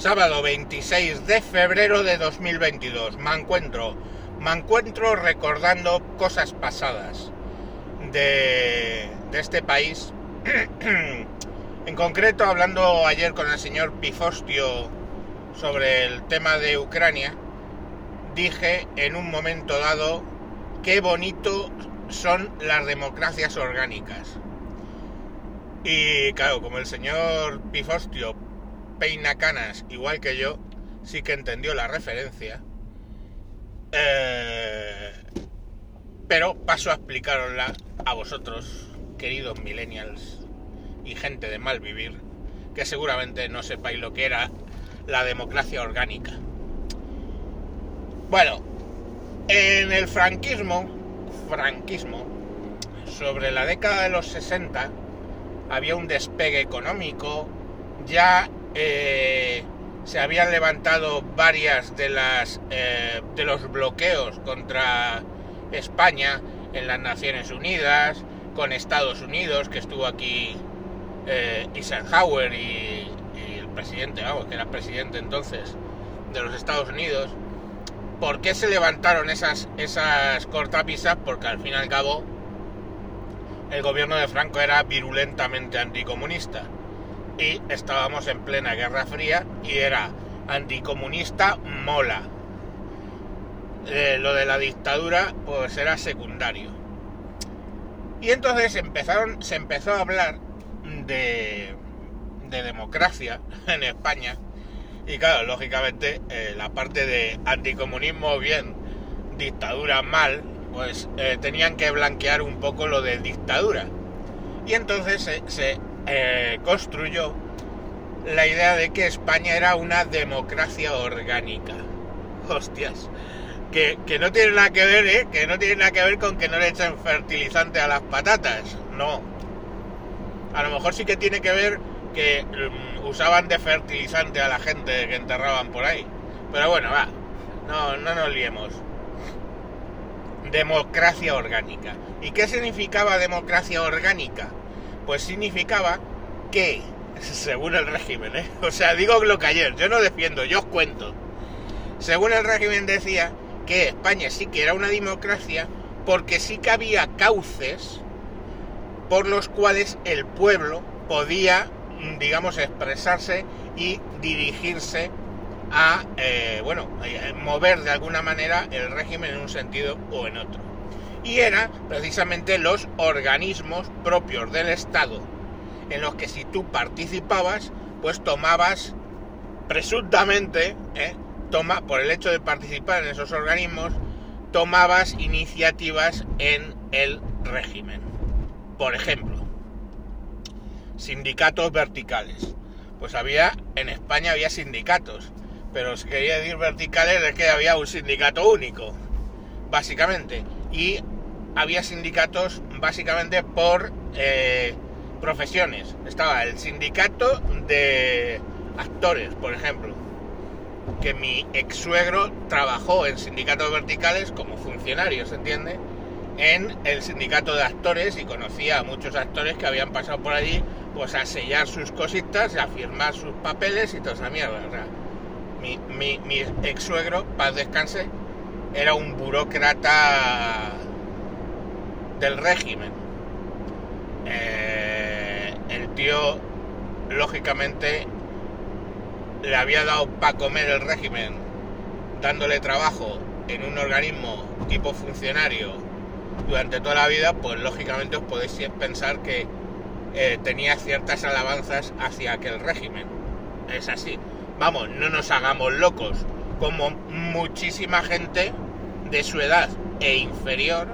Sábado 26 de febrero de 2022. Me encuentro, me encuentro recordando cosas pasadas de, de este país. en concreto, hablando ayer con el señor Pifostio sobre el tema de Ucrania, dije en un momento dado qué bonito son las democracias orgánicas. Y claro, como el señor Pifostio peina canas igual que yo, sí que entendió la referencia. Eh, pero paso a explicarosla a vosotros, queridos millennials y gente de mal vivir, que seguramente no sepáis lo que era la democracia orgánica. Bueno, en el franquismo, franquismo, sobre la década de los 60, había un despegue económico, ya eh, se habían levantado varias de las eh, de los bloqueos contra España en las Naciones Unidas, con Estados Unidos, que estuvo aquí eh, Eisenhower y, el presidente, vamos, que era presidente entonces de los Estados Unidos. ¿Por qué se levantaron esas, esas cortapisas? Porque al fin y al cabo el gobierno de Franco era virulentamente anticomunista y estábamos en plena Guerra Fría y era anticomunista mola. Eh, lo de la dictadura pues era secundario. Y entonces empezaron, se empezó a hablar de, de democracia en España y claro, lógicamente eh, la parte de anticomunismo bien, dictadura mal, pues eh, tenían que blanquear un poco lo de dictadura. Y entonces se, se eh, construyó la idea de que España era una democracia orgánica. Hostias. Que, que, no tiene nada que ver, ¿eh? Que no tiene nada que ver con que no le echen fertilizante a las patatas. No. A lo mejor sí que tiene que ver que um, usaban de fertilizante a la gente que enterraban por ahí. Pero bueno, va. No, no nos liemos. Democracia orgánica. ¿Y qué significaba democracia orgánica? Pues significaba que, según el régimen, ¿eh? o sea, digo lo que ayer, yo no defiendo, yo os cuento. Según el régimen decía que España sí que era una democracia porque sí que había cauces por los cuales el pueblo podía, digamos, expresarse y dirigirse a, eh, bueno, a mover de alguna manera el régimen en un sentido o en otro. Y eran precisamente los organismos propios del Estado, en los que si tú participabas, pues tomabas presuntamente, ¿eh? toma, por el hecho de participar en esos organismos, tomabas iniciativas en el régimen. Por ejemplo, sindicatos verticales. Pues había, en España había sindicatos, pero si quería decir verticales es que había un sindicato único, básicamente. Y había sindicatos básicamente por eh, profesiones. Estaba el sindicato de actores, por ejemplo, que mi ex suegro trabajó en sindicatos verticales como funcionario, ¿se entiende? En el sindicato de actores y conocía a muchos actores que habían pasado por allí pues a sellar sus cositas, a firmar sus papeles y toda esa mierda. O sea, mi, mi, mi ex suegro, paz descanse, era un burócrata del régimen. Eh, el tío, lógicamente, le había dado para comer el régimen, dándole trabajo en un organismo tipo funcionario durante toda la vida, pues lógicamente os podéis pensar que eh, tenía ciertas alabanzas hacia aquel régimen. Es así. Vamos, no nos hagamos locos, como muchísima gente de su edad e inferior,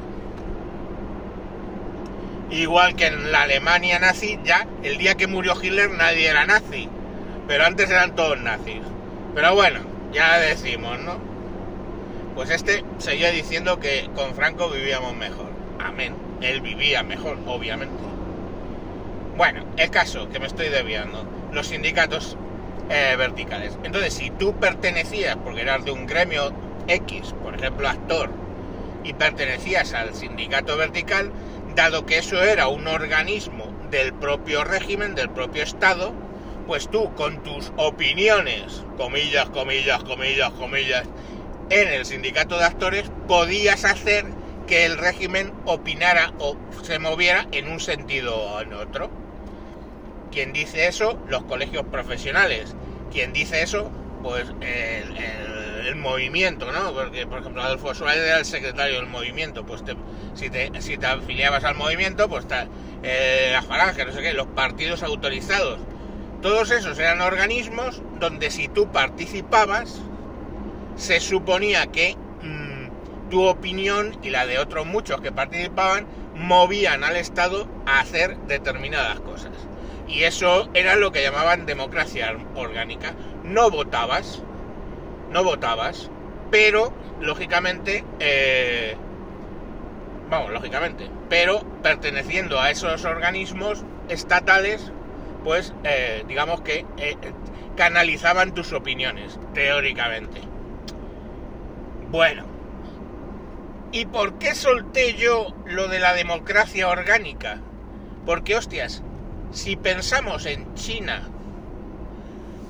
igual que en la Alemania nazi, ya el día que murió Hitler nadie era nazi, pero antes eran todos nazis. Pero bueno, ya decimos, ¿no? Pues este seguía diciendo que con Franco vivíamos mejor. Amén. Él vivía mejor, obviamente. Bueno, el caso que me estoy desviando. Los sindicatos eh, verticales. Entonces, si tú pertenecías, porque eras de un gremio X, por ejemplo, actor, y pertenecías al sindicato vertical, dado que eso era un organismo del propio régimen, del propio Estado, pues tú con tus opiniones comillas, comillas, comillas, comillas, en el sindicato de actores, podías hacer que el régimen opinara o se moviera en un sentido o en otro. Quien dice eso, los colegios profesionales. Quien dice eso, pues el, movimiento, ¿no? Porque, por ejemplo, Adolfo Suárez era el secretario del movimiento. Pues si, te, si te afiliabas al movimiento, pues está, eh, la falange, no sé qué, los partidos autorizados. Todos esos eran organismos donde si tú participabas, se suponía que mm, tu opinión y la de otros muchos que participaban movían al Estado a hacer determinadas cosas. Y eso era lo que llamaban democracia orgánica. No votabas, no votabas, pero lógicamente, eh, vamos, lógicamente, pero perteneciendo a esos organismos estatales, pues eh, digamos que eh, canalizaban tus opiniones, teóricamente. Bueno, ¿y por qué solté yo lo de la democracia orgánica? Porque, hostias, si pensamos en China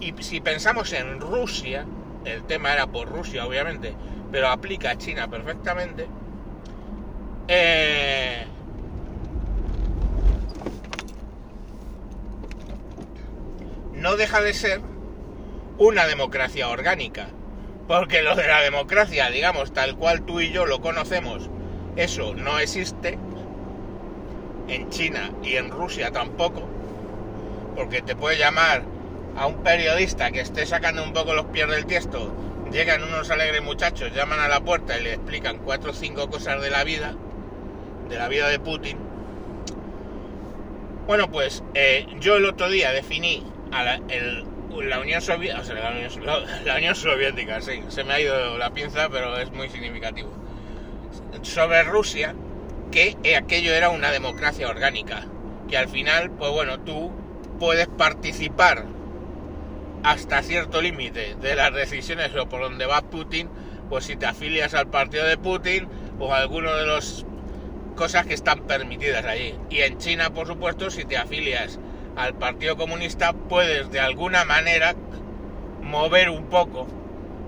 y si pensamos en Rusia, el tema era por Rusia, obviamente, pero aplica a China perfectamente, eh, no deja de ser una democracia orgánica. Porque lo de la democracia, digamos, tal cual tú y yo lo conocemos, eso no existe. En China y en Rusia tampoco. Porque te puede llamar a un periodista que esté sacando un poco los pies del tiesto. Llegan unos alegres muchachos, llaman a la puerta y le explican cuatro o cinco cosas de la vida, de la vida de Putin. Bueno, pues eh, yo el otro día definí a la, Unión Soviética, o sea, la Unión, Soviética, sí, se me ha ido la pinza, pero es muy significativo. Sobre Rusia, que aquello era una democracia orgánica, que al final, pues bueno, tú puedes participar hasta cierto límite de las decisiones o por donde va Putin, pues si te afilias al partido de Putin o a de las cosas que están permitidas allí. Y en China, por supuesto, si te afilias al Partido Comunista puedes de alguna manera mover un poco.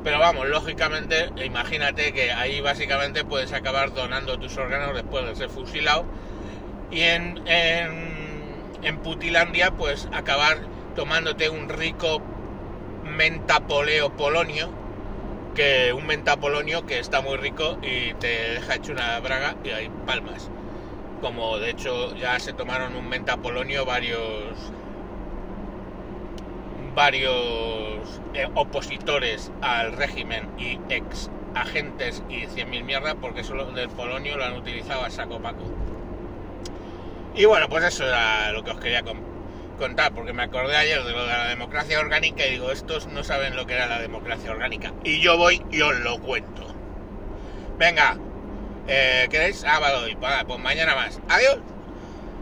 Pero vamos, lógicamente, imagínate que ahí básicamente puedes acabar donando tus órganos después de ser fusilado. Y en, en, Putilandia, pues acabar tomándote un rico mentapoleo polonio, que un mentapolonio que está muy rico y te deja hecho una braga y hay palmas como de hecho ya se tomaron un menta polonio varios varios eh, opositores al régimen y ex agentes y 100.000 mierda porque solo del polonio lo han utilizado a saco paco. Y bueno, pues eso era lo que os quería contar, porque me acordé ayer de lo de la democracia orgánica y digo, estos no saben lo que era la democracia orgánica. Y yo voy y os lo cuento. Venga, eh, ¿Queréis? Ah, vale, pues mañana más. Adiós.